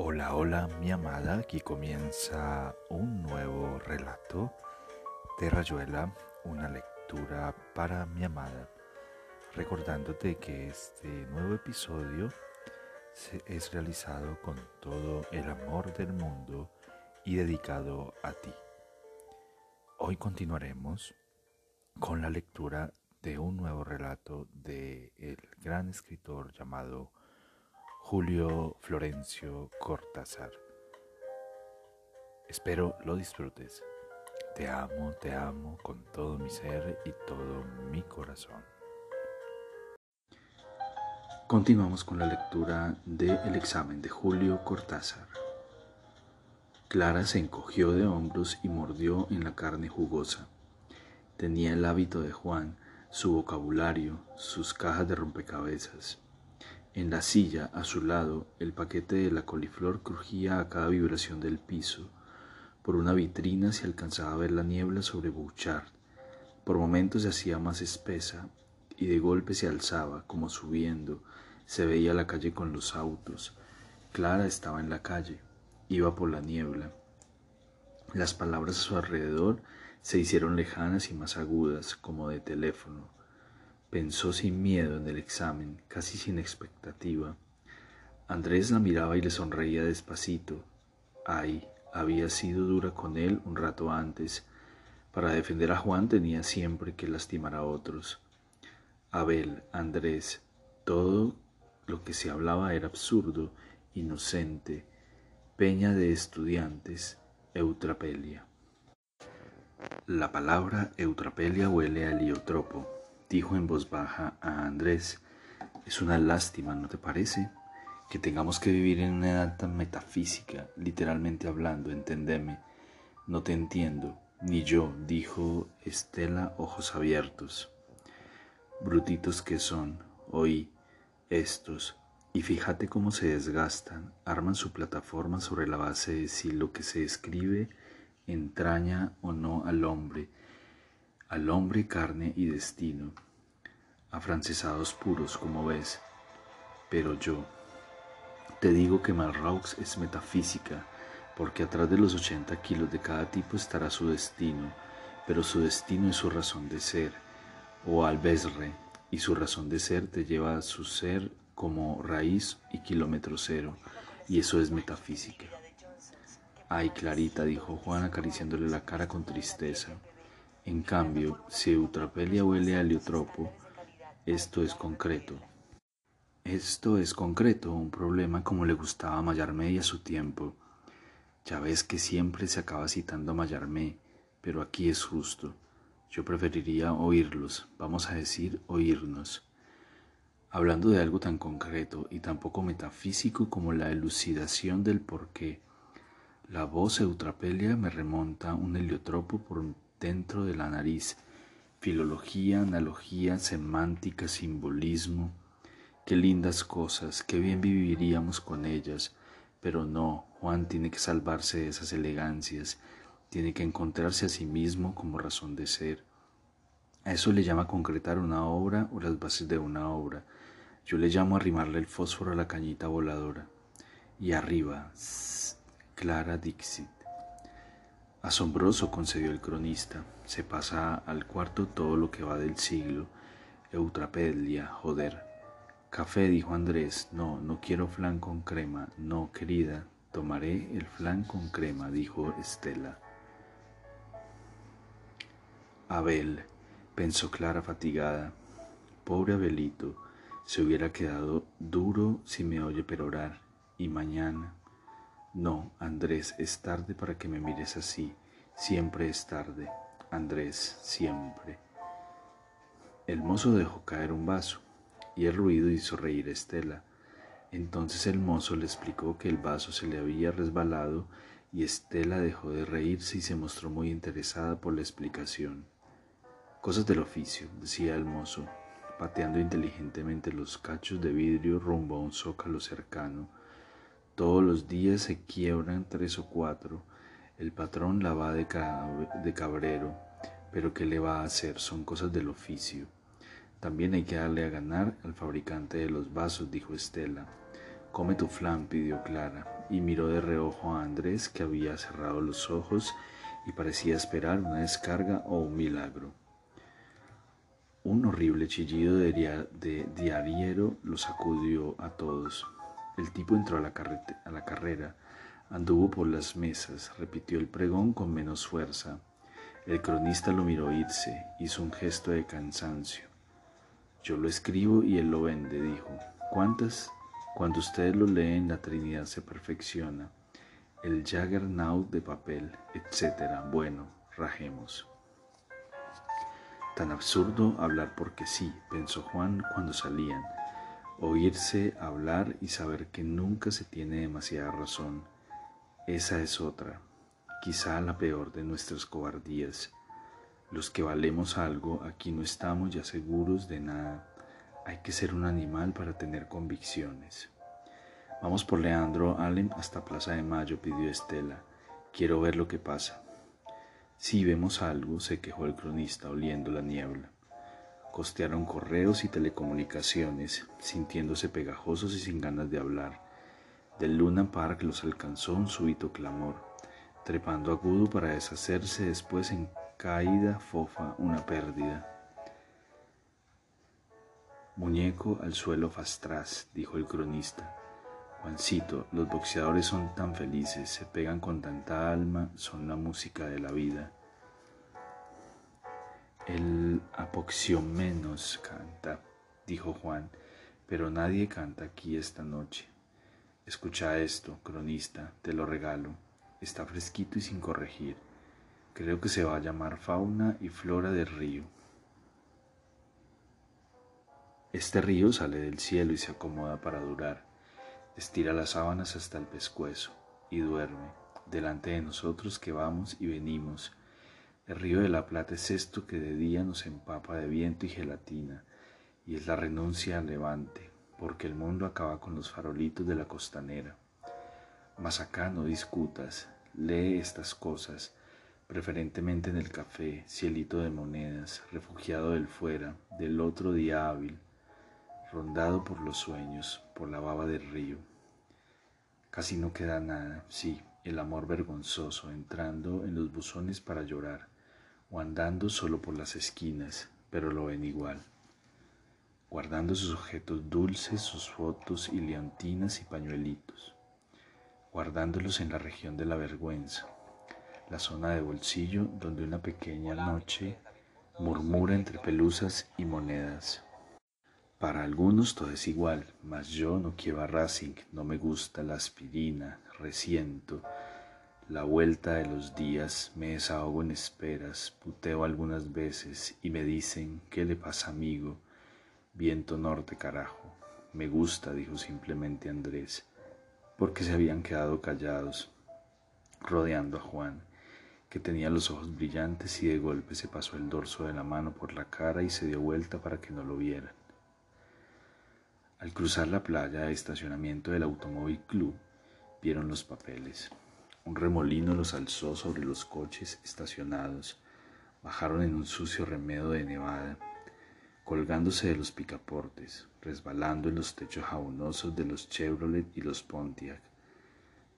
Hola, hola mi amada, aquí comienza un nuevo relato de Rayuela, una lectura para mi amada, recordándote que este nuevo episodio es realizado con todo el amor del mundo y dedicado a ti. Hoy continuaremos con la lectura de un nuevo relato de el gran escritor llamado Julio Florencio Cortázar. Espero lo disfrutes. Te amo, te amo con todo mi ser y todo mi corazón. Continuamos con la lectura de El examen de Julio Cortázar. Clara se encogió de hombros y mordió en la carne jugosa. Tenía el hábito de Juan, su vocabulario, sus cajas de rompecabezas. En la silla, a su lado, el paquete de la coliflor crujía a cada vibración del piso. Por una vitrina se alcanzaba a ver la niebla sobre Bouchard. Por momentos se hacía más espesa y de golpe se alzaba, como subiendo. Se veía la calle con los autos. Clara estaba en la calle. Iba por la niebla. Las palabras a su alrededor se hicieron lejanas y más agudas, como de teléfono. Pensó sin miedo en el examen, casi sin expectativa. Andrés la miraba y le sonreía despacito. Ay, había sido dura con él un rato antes. Para defender a Juan tenía siempre que lastimar a otros. Abel, Andrés, todo lo que se hablaba era absurdo, inocente, peña de estudiantes, eutrapelia. La palabra eutrapelia huele a heliotropo dijo en voz baja a Andrés, es una lástima, ¿no te parece? Que tengamos que vivir en una edad tan metafísica, literalmente hablando, entendeme. No te entiendo, ni yo, dijo Estela, ojos abiertos. Brutitos que son, oí, estos, y fíjate cómo se desgastan, arman su plataforma sobre la base de si lo que se escribe entraña o no al hombre, al hombre carne y destino, afrancesados puros como ves. Pero yo te digo que Malraux es metafísica, porque atrás de los 80 kilos de cada tipo estará su destino, pero su destino es su razón de ser, o albesre, y su razón de ser te lleva a su ser como raíz y kilómetro cero, y eso es metafísica. Ay, Clarita, dijo Juan acariciándole la cara con tristeza. En cambio, si Eutrapelia huele a heliotropo, esto es concreto. Esto es concreto, un problema como le gustaba a Mayarmé a su tiempo. Ya ves que siempre se acaba citando a Mayarmé, pero aquí es justo. Yo preferiría oírlos, vamos a decir oírnos. Hablando de algo tan concreto y tan poco metafísico como la elucidación del porqué, la voz eutrapelia me remonta un heliotropo por dentro de la nariz, filología, analogía, semántica, simbolismo. Qué lindas cosas, qué bien viviríamos con ellas, pero no, Juan tiene que salvarse de esas elegancias, tiene que encontrarse a sí mismo como razón de ser. A eso le llama concretar una obra o las bases de una obra. Yo le llamo arrimarle el fósforo a la cañita voladora. Y arriba, Clara Dixit. Asombroso, concedió el cronista. Se pasa al cuarto todo lo que va del siglo. Eutrapelia, joder. Café, dijo Andrés. No, no quiero flan con crema. No, querida, tomaré el flan con crema, dijo Estela. Abel, pensó Clara fatigada. Pobre Abelito, se hubiera quedado duro si me oye perorar. Y mañana. No, Andrés, es tarde para que me mires así. Siempre es tarde. Andrés, siempre. El mozo dejó caer un vaso y el ruido hizo reír a Estela. Entonces el mozo le explicó que el vaso se le había resbalado y Estela dejó de reírse y se mostró muy interesada por la explicación. Cosas del oficio, decía el mozo, pateando inteligentemente los cachos de vidrio rumbo a un zócalo cercano todos los días se quiebran tres o cuatro. El patrón la va de, cabrero, pero ¿qué le va a hacer? Son cosas del oficio. También hay que darle a ganar al fabricante de los vasos, dijo Estela. Come tu flan, pidió Clara. y miró de reojo a Andrés que había cerrado los ojos y parecía esperar una descarga o un milagro. Un horrible chillido de, diariero lo sacudió a todos. El tipo entró a la, carrera, anduvo por las mesas, repitió el pregón con menos fuerza. El cronista lo miró irse, hizo un gesto de cansancio. Yo lo escribo y él lo vende, dijo. ¿Cuántas? Cuando ustedes lo leen, la Trinidad se perfecciona. El Jaggernaut de papel, etc. Bueno, rajemos. Tan absurdo hablar porque sí, pensó Juan cuando salían. Oírse hablar y saber que nunca se tiene demasiada razón. Esa es otra, quizá la peor de nuestras cobardías. Los que valemos algo, aquí no estamos ya seguros de nada. Hay que ser un animal para tener convicciones. Vamos por Leandro Allen hasta Plaza de Mayo, pidió Estela. Quiero ver lo que pasa. Si vemos algo, se quejó el cronista oliendo la niebla. Costearon correos y telecomunicaciones, sintiéndose pegajosos y sin ganas de hablar. Del Luna Park los alcanzó un súbito clamor, trepando agudo para deshacerse después en caída fofa una pérdida. Muñeco al suelo fastraz, dijo el cronista. Juancito, los boxeadores son tan felices, se pegan con tanta alma, son la música de la vida. El menos canta, dijo Juan, pero nadie canta aquí esta noche. Escucha esto, cronista, te lo regalo. Está fresquito y sin corregir. Creo que se va a llamar Fauna y Flora del Río. Este río sale del cielo y se acomoda para durar estira las sábanas hasta el pescuezo y duerme delante de nosotros que vamos y venimos. El río de la Plata es esto que de día nos empapa de viento y gelatina, y es la renuncia al levante, porque el mundo acaba con los farolitos de la costanera. Mas acá no discutas, lee estas cosas, preferentemente en el café, cielito de monedas, refugiado del fuera, del otro día hábil, rondado por los sueños, por la baba del río. Casi no queda nada, sí, el amor vergonzoso, entrando en los buzones para llorar, o andando solo por las esquinas, pero lo ven igual, guardando sus objetos dulces, sus fotos y leontinas y pañuelitos, guardándolos en la región de la vergüenza, la zona de bolsillo donde una pequeña noche murmura entre pelusas y monedas. Para algunos todo es igual, mas yo no quiero a Racing, no me gusta la aspirina, resiento la vuelta de los días, me desahogo en esperas, puteo algunas veces y me dicen, ¿qué le pasa amigo? Viento norte carajo. Me gusta, dijo simplemente Andrés, porque se habían quedado callados, rodeando a Juan, que tenía los ojos brillantes y de golpe se pasó el dorso de la mano por la cara y se dio vuelta para que no lo vieran. Al cruzar la playa de estacionamiento del Automóvil Club, vieron los papeles. Un remolino los alzó sobre los coches estacionados. Bajaron en un sucio remedo de nevada, colgándose de los picaportes, resbalando en los techos jabonosos de los Chevrolet y los Pontiac.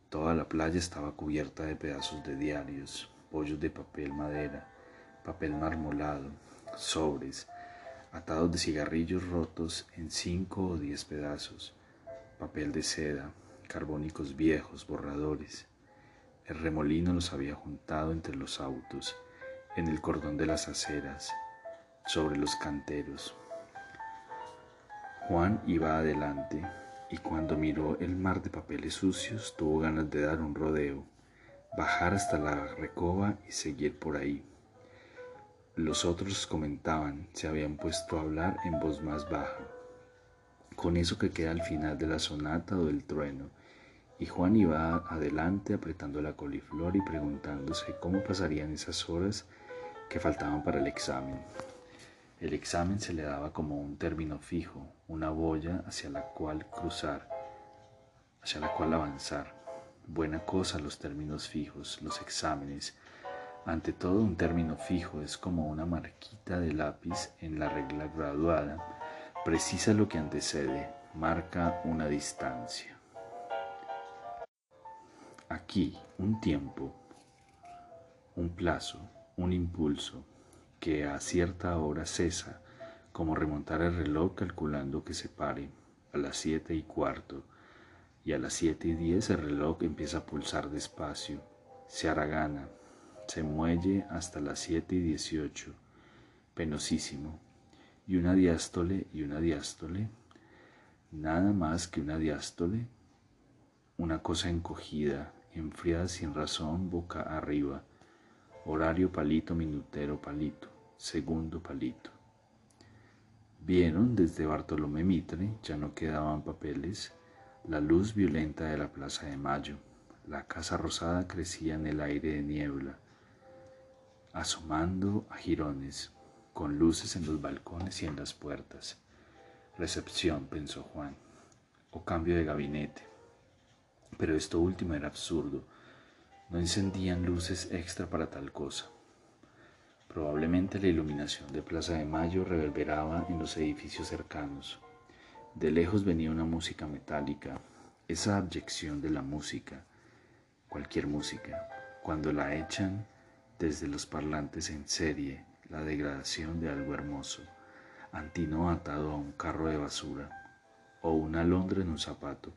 Toda la playa estaba cubierta de pedazos de diarios, pollos de papel madera, papel marmolado, sobres, atados de cigarrillos rotos en cinco o diez pedazos, papel de seda, carbónicos viejos, borradores. El remolino los había juntado entre los autos, en el cordón de las aceras, sobre los canteros. Juan iba adelante y cuando miró el mar de papeles sucios tuvo ganas de dar un rodeo, bajar hasta la recoba y seguir por ahí. Los otros comentaban, se habían puesto a hablar en voz más baja, con eso que queda al final de la sonata o del trueno, y Juan iba adelante apretando la coliflor y preguntándose cómo pasarían esas horas que faltaban para el examen. El examen se le daba como un término fijo, una boya hacia la cual cruzar, hacia la cual avanzar. Buena cosa los términos fijos, los exámenes, ante todo, un término fijo es como una marquita de lápiz en la regla graduada, precisa lo que antecede, marca una distancia. Aquí un tiempo, un plazo, un impulso que a cierta hora cesa, como remontar el reloj calculando que se pare a las siete y cuarto, y a las siete y diez el reloj empieza a pulsar despacio, se haragana, se muelle hasta las siete y dieciocho, penosísimo, y una diástole y una diástole, nada más que una diástole, una cosa encogida, enfriada sin razón, boca arriba, horario palito, minutero palito, segundo palito. Vieron desde Bartolomé Mitre, ya no quedaban papeles, la luz violenta de la Plaza de Mayo. La casa rosada crecía en el aire de niebla, asomando a jirones, con luces en los balcones y en las puertas. Recepción, pensó Juan, o cambio de gabinete. Pero esto último era absurdo. No encendían luces extra para tal cosa. Probablemente la iluminación de Plaza de Mayo reverberaba en los edificios cercanos. De lejos venía una música metálica, esa abyección de la música, cualquier música, cuando la echan desde los parlantes en serie, la degradación de algo hermoso, antino atado a un carro de basura, o una alondra en un zapato,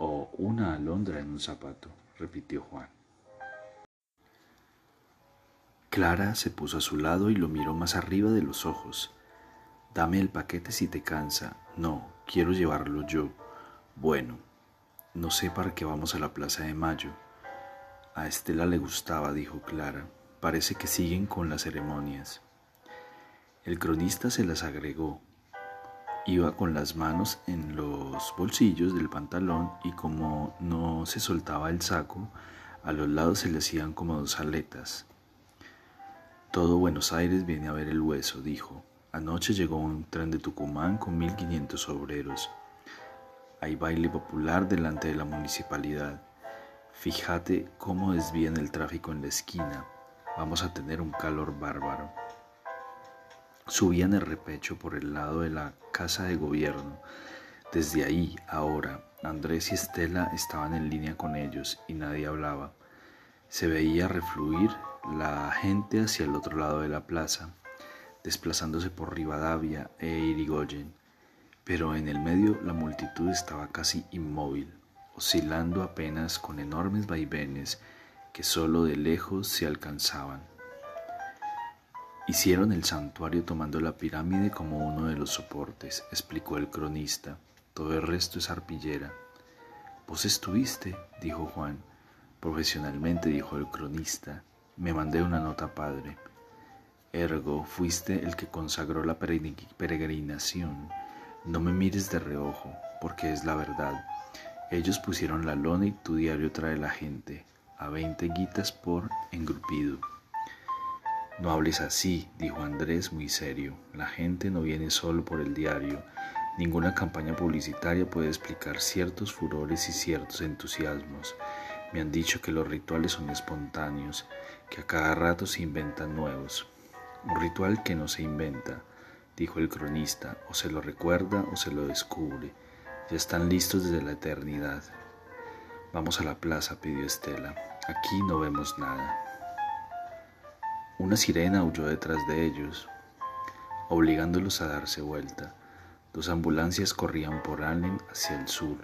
o una alondra en un zapato, repitió Juan. Clara se puso a su lado y lo miró más arriba de los ojos. Dame el paquete si te cansa. No, quiero llevarlo yo. Bueno, no sé para qué vamos a la Plaza de Mayo. A Estela le gustaba, dijo Clara. Parece que siguen con las ceremonias. El cronista se las agregó. Iba con las manos en los bolsillos del pantalón y como no se soltaba el saco, a los lados se le hacían como dos aletas. Todo Buenos Aires viene a ver el hueso, dijo. Anoche llegó un tren de Tucumán con 1500 obreros. Hay baile popular delante de la municipalidad. Fíjate cómo desvían el tráfico en la esquina. Vamos a tener un calor bárbaro. Subían el repecho por el lado de la casa de gobierno. Desde ahí, ahora, Andrés y Estela estaban en línea con ellos y nadie hablaba. Se veía refluir la gente hacia el otro lado de la plaza desplazándose por Rivadavia e Irigoyen, pero en el medio la multitud estaba casi inmóvil, oscilando apenas con enormes vaivenes que sólo de lejos se alcanzaban. Hicieron el santuario tomando la pirámide como uno de los soportes, explicó el cronista. Todo el resto es arpillera. Vos estuviste, dijo Juan. Profesionalmente, dijo el cronista. Me mandé una nota padre. Ergo, fuiste el que consagró la peregrinación. No me mires de reojo, porque es la verdad. Ellos pusieron la lona y tu diario trae la gente, a veinte guitas por engrupido. No hables así, dijo Andrés muy serio. La gente no viene solo por el diario. Ninguna campaña publicitaria puede explicar ciertos furores y ciertos entusiasmos. Me han dicho que los rituales son espontáneos, que a cada rato se inventan nuevos. Un ritual que no se inventa, dijo el cronista, o se lo recuerda o se lo descubre. Ya están listos desde la eternidad. Vamos a la plaza, pidió Estela. Aquí no vemos nada. Una sirena huyó detrás de ellos, obligándolos a darse vuelta. Dos ambulancias corrían por Allen hacia el sur.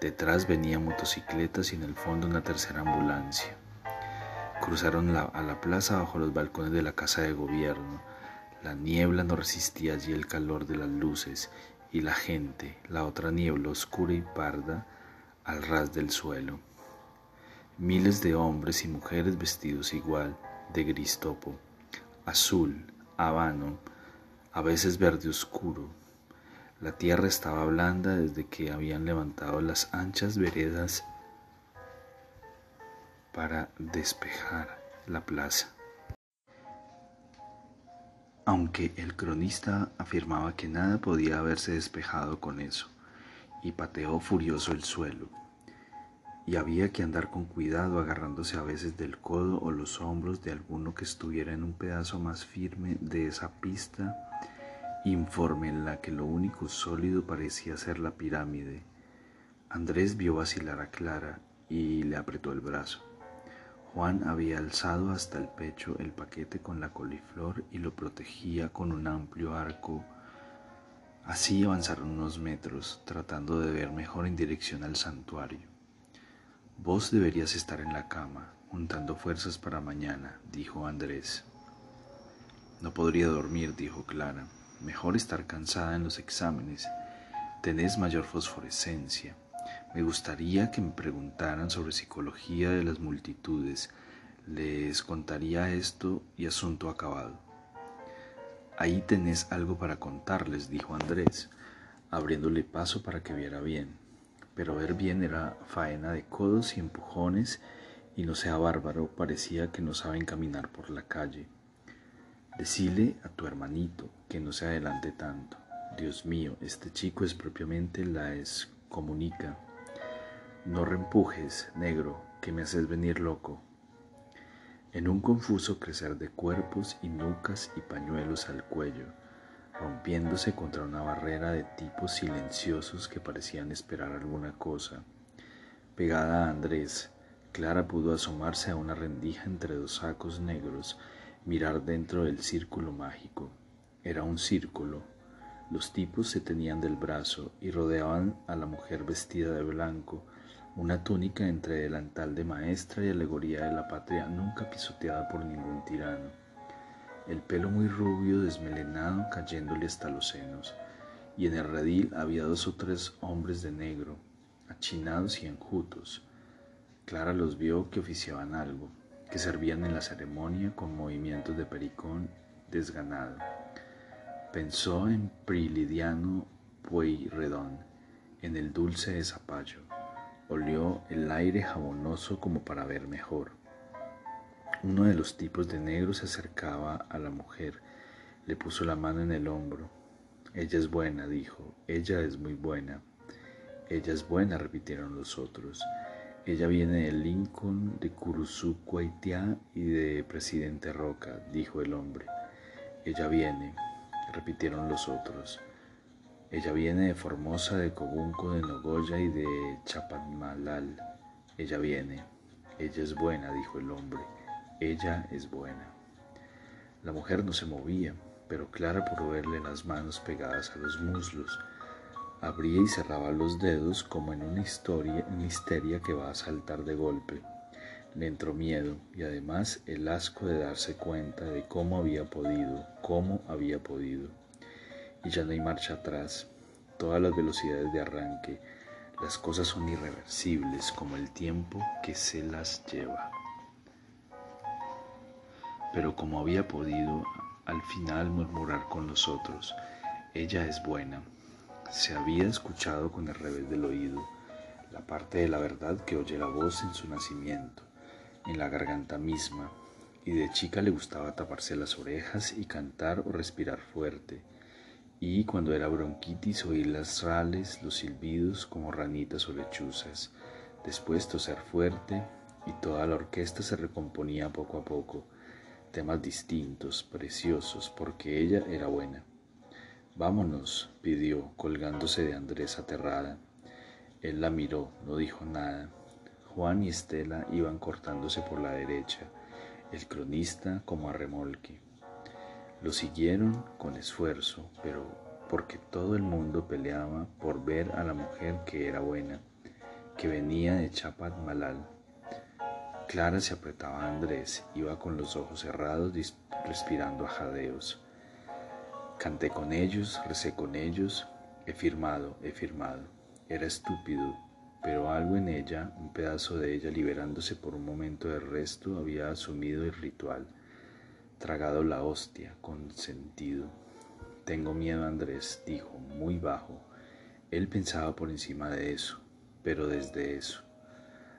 Detrás venían motocicletas y en el fondo una tercera ambulancia. Cruzaron a la plaza bajo los balcones de la casa de gobierno. La niebla no resistía allí el calor de las luces y la gente, la otra niebla oscura y parda, al ras del suelo. Miles de hombres y mujeres vestidos igual, de gris topo, azul, habano, a veces verde oscuro. La tierra estaba blanda desde que habían levantado las anchas veredas para despejar la plaza. Aunque el cronista afirmaba que nada podía haberse despejado con eso, y pateó furioso el suelo, y había que andar con cuidado agarrándose a veces del codo o los hombros de alguno que estuviera en un pedazo más firme de esa pista informe en la que lo único sólido parecía ser la pirámide. Andrés vio vacilar a Clara y le apretó el brazo. Juan había alzado hasta el pecho el paquete con la coliflor y lo protegía con un amplio arco. Así avanzaron unos metros, tratando de ver mejor en dirección al santuario. Vos deberías estar en la cama, juntando fuerzas para mañana, dijo Andrés. No podría dormir, dijo Clara. Mejor estar cansada en los exámenes. Tenés mayor fosforescencia. Me gustaría que me preguntaran sobre psicología de las multitudes. Les contaría esto y asunto acabado. Ahí tenés algo para contarles, dijo Andrés, abriéndole paso para que viera bien. Pero ver bien era faena de codos y empujones y no sea bárbaro, parecía que no saben caminar por la calle. Decile a tu hermanito que no se adelante tanto. Dios mío, este chico es propiamente la excomunica. No reempujes, negro, que me haces venir loco. En un confuso crecer de cuerpos y nucas y pañuelos al cuello, rompiéndose contra una barrera de tipos silenciosos que parecían esperar alguna cosa. Pegada a Andrés, Clara pudo asomarse a una rendija entre dos sacos negros, mirar dentro del círculo mágico. Era un círculo. Los tipos se tenían del brazo y rodeaban a la mujer vestida de blanco, una túnica entre delantal de maestra y alegoría de la patria nunca pisoteada por ningún tirano, el pelo muy rubio desmelenado cayéndole hasta los senos, y en el redil había dos o tres hombres de negro, achinados y enjutos. Clara los vio que oficiaban algo, que servían en la ceremonia con movimientos de pericón desganado. Pensó en Prilidiano Pueyrredón, en el dulce de zapallo, Olió el aire jabonoso como para ver mejor. Uno de los tipos de negro se acercaba a la mujer, le puso la mano en el hombro. Ella es buena, dijo, ella es muy buena. Ella es buena, repitieron los otros. Ella viene de Lincoln, de Curuzú, y de Presidente Roca, dijo el hombre. Ella viene, repitieron los otros. Ella viene de Formosa, de Cobunco, de Nogoya y de Chapadmalal. Ella viene. Ella es buena, dijo el hombre. Ella es buena. La mujer no se movía, pero Clara por verle las manos pegadas a los muslos. Abría y cerraba los dedos como en una historia, una histeria que va a saltar de golpe. Le entró miedo y además el asco de darse cuenta de cómo había podido, cómo había podido y ya no hay marcha atrás. Todas las velocidades de arranque, las cosas son irreversibles como el tiempo que se las lleva. Pero como había podido al final murmurar con los otros, ella es buena, se había escuchado con el revés del oído la parte de la verdad que oye la voz en su nacimiento, en la garganta misma, y de chica le gustaba taparse las orejas y cantar o respirar fuerte y cuando era bronquitis oír las rales, los silbidos como ranitas o lechuzas, después toser fuerte y toda la orquesta se recomponía poco a poco, temas distintos, preciosos, porque ella era buena. Vámonos, pidió, colgándose de Andrés aterrada. Él la miró, no dijo nada. Juan y Estela iban cortándose por la derecha, el cronista como a remolque. Lo siguieron con esfuerzo, pero porque todo el mundo peleaba por ver a la mujer que era buena, que venía de Chapat Malal. Clara se apretaba a Andrés, iba con los ojos cerrados, respirando a jadeos. Canté con ellos, recé con ellos, he firmado, he firmado. Era estúpido, pero algo en ella, un pedazo de ella liberándose por un momento del resto, había asumido el ritual tragado la hostia con sentido. Tengo miedo, Andrés, dijo, muy bajo. Él pensaba por encima de eso, pero desde eso.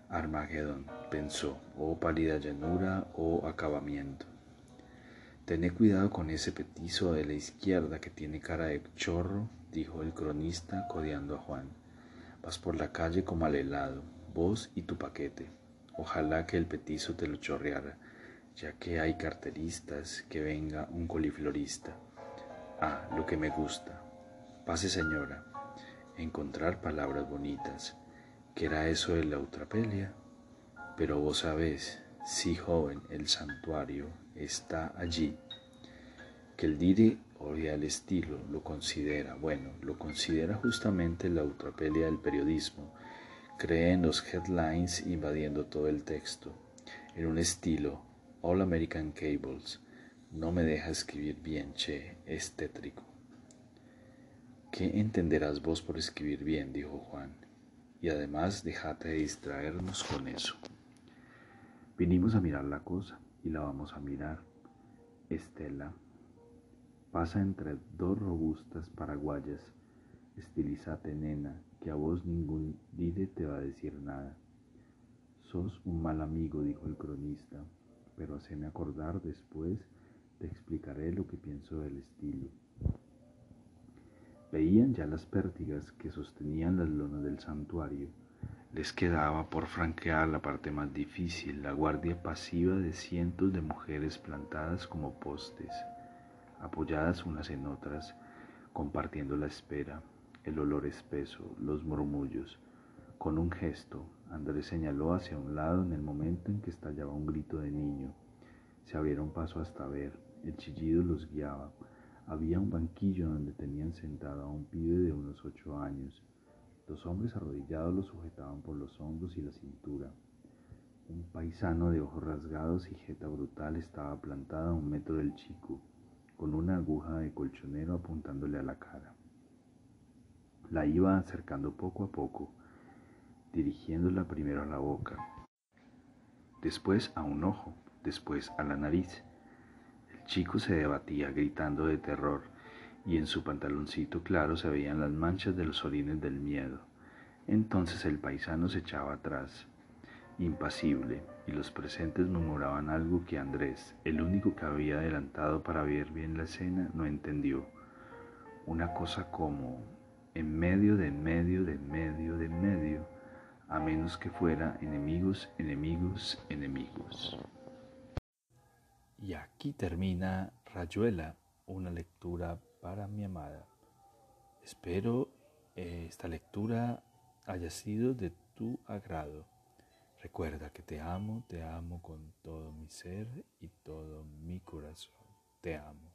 Armagedón, pensó, oh pálida llanura, oh acabamiento. Tené cuidado con ese petizo de la izquierda que tiene cara de chorro, dijo el cronista codeando a Juan. Vas por la calle como al helado, vos y tu paquete. Ojalá que el petizo te lo chorreara ya que hay carteristas, que venga un coliflorista. Ah, lo que me gusta. Pase señora, encontrar palabras bonitas. ¿Qué era eso de la eutrapelia? Pero vos sabés, sí joven, el santuario está allí. Que el dire odia el estilo, lo considera, bueno, lo considera justamente la eutrapelia del periodismo. Cree en los headlines invadiendo todo el texto, en un estilo All American Cables. No me deja escribir bien, che, es tétrico. ¿Qué entenderás vos por escribir bien? dijo Juan. Y además déjate de distraernos con eso. Vinimos a mirar la cosa y la vamos a mirar. Estela pasa entre dos robustas paraguayas. Estilizate, nena, que a vos ningún dide te va a decir nada. Sos un mal amigo, dijo el cronista, pero haceme acordar después, te explicaré lo que pienso del estilo. Veían ya las pértigas que sostenían las lonas del santuario. Les quedaba por franquear la parte más difícil, la guardia pasiva de cientos de mujeres plantadas como postes, apoyadas unas en otras, compartiendo la espera, el olor espeso, los murmullos. Con un gesto, Andrés señaló hacia un lado en el momento en que estallaba un grito de niño. Se abrieron paso hasta ver, el chillido los guiaba. Había un banquillo donde tenían sentado a un pibe de unos ocho años. Los hombres arrodillados lo sujetaban por los hombros y la cintura. Un paisano de ojos rasgados y jeta brutal estaba plantado a un metro del chico, con una aguja de colchonero apuntándole a la cara. La iba acercando poco a poco, dirigiéndola primero a la boca, después a un ojo, después a la nariz chico se debatía gritando de terror y en su pantaloncito claro se veían las manchas de los orines del miedo. Entonces el paisano se echaba atrás, impasible, y los presentes murmuraban algo que Andrés, el único que había adelantado para ver bien la escena, no entendió. Una cosa como en medio de medio de medio de medio, a menos que fuera enemigos, enemigos, enemigos. Y aquí termina Rayuela, una lectura para mi amada. Espero eh, esta lectura haya sido de tu agrado. Recuerda que te amo, te amo con todo mi ser y todo mi corazón. Te amo.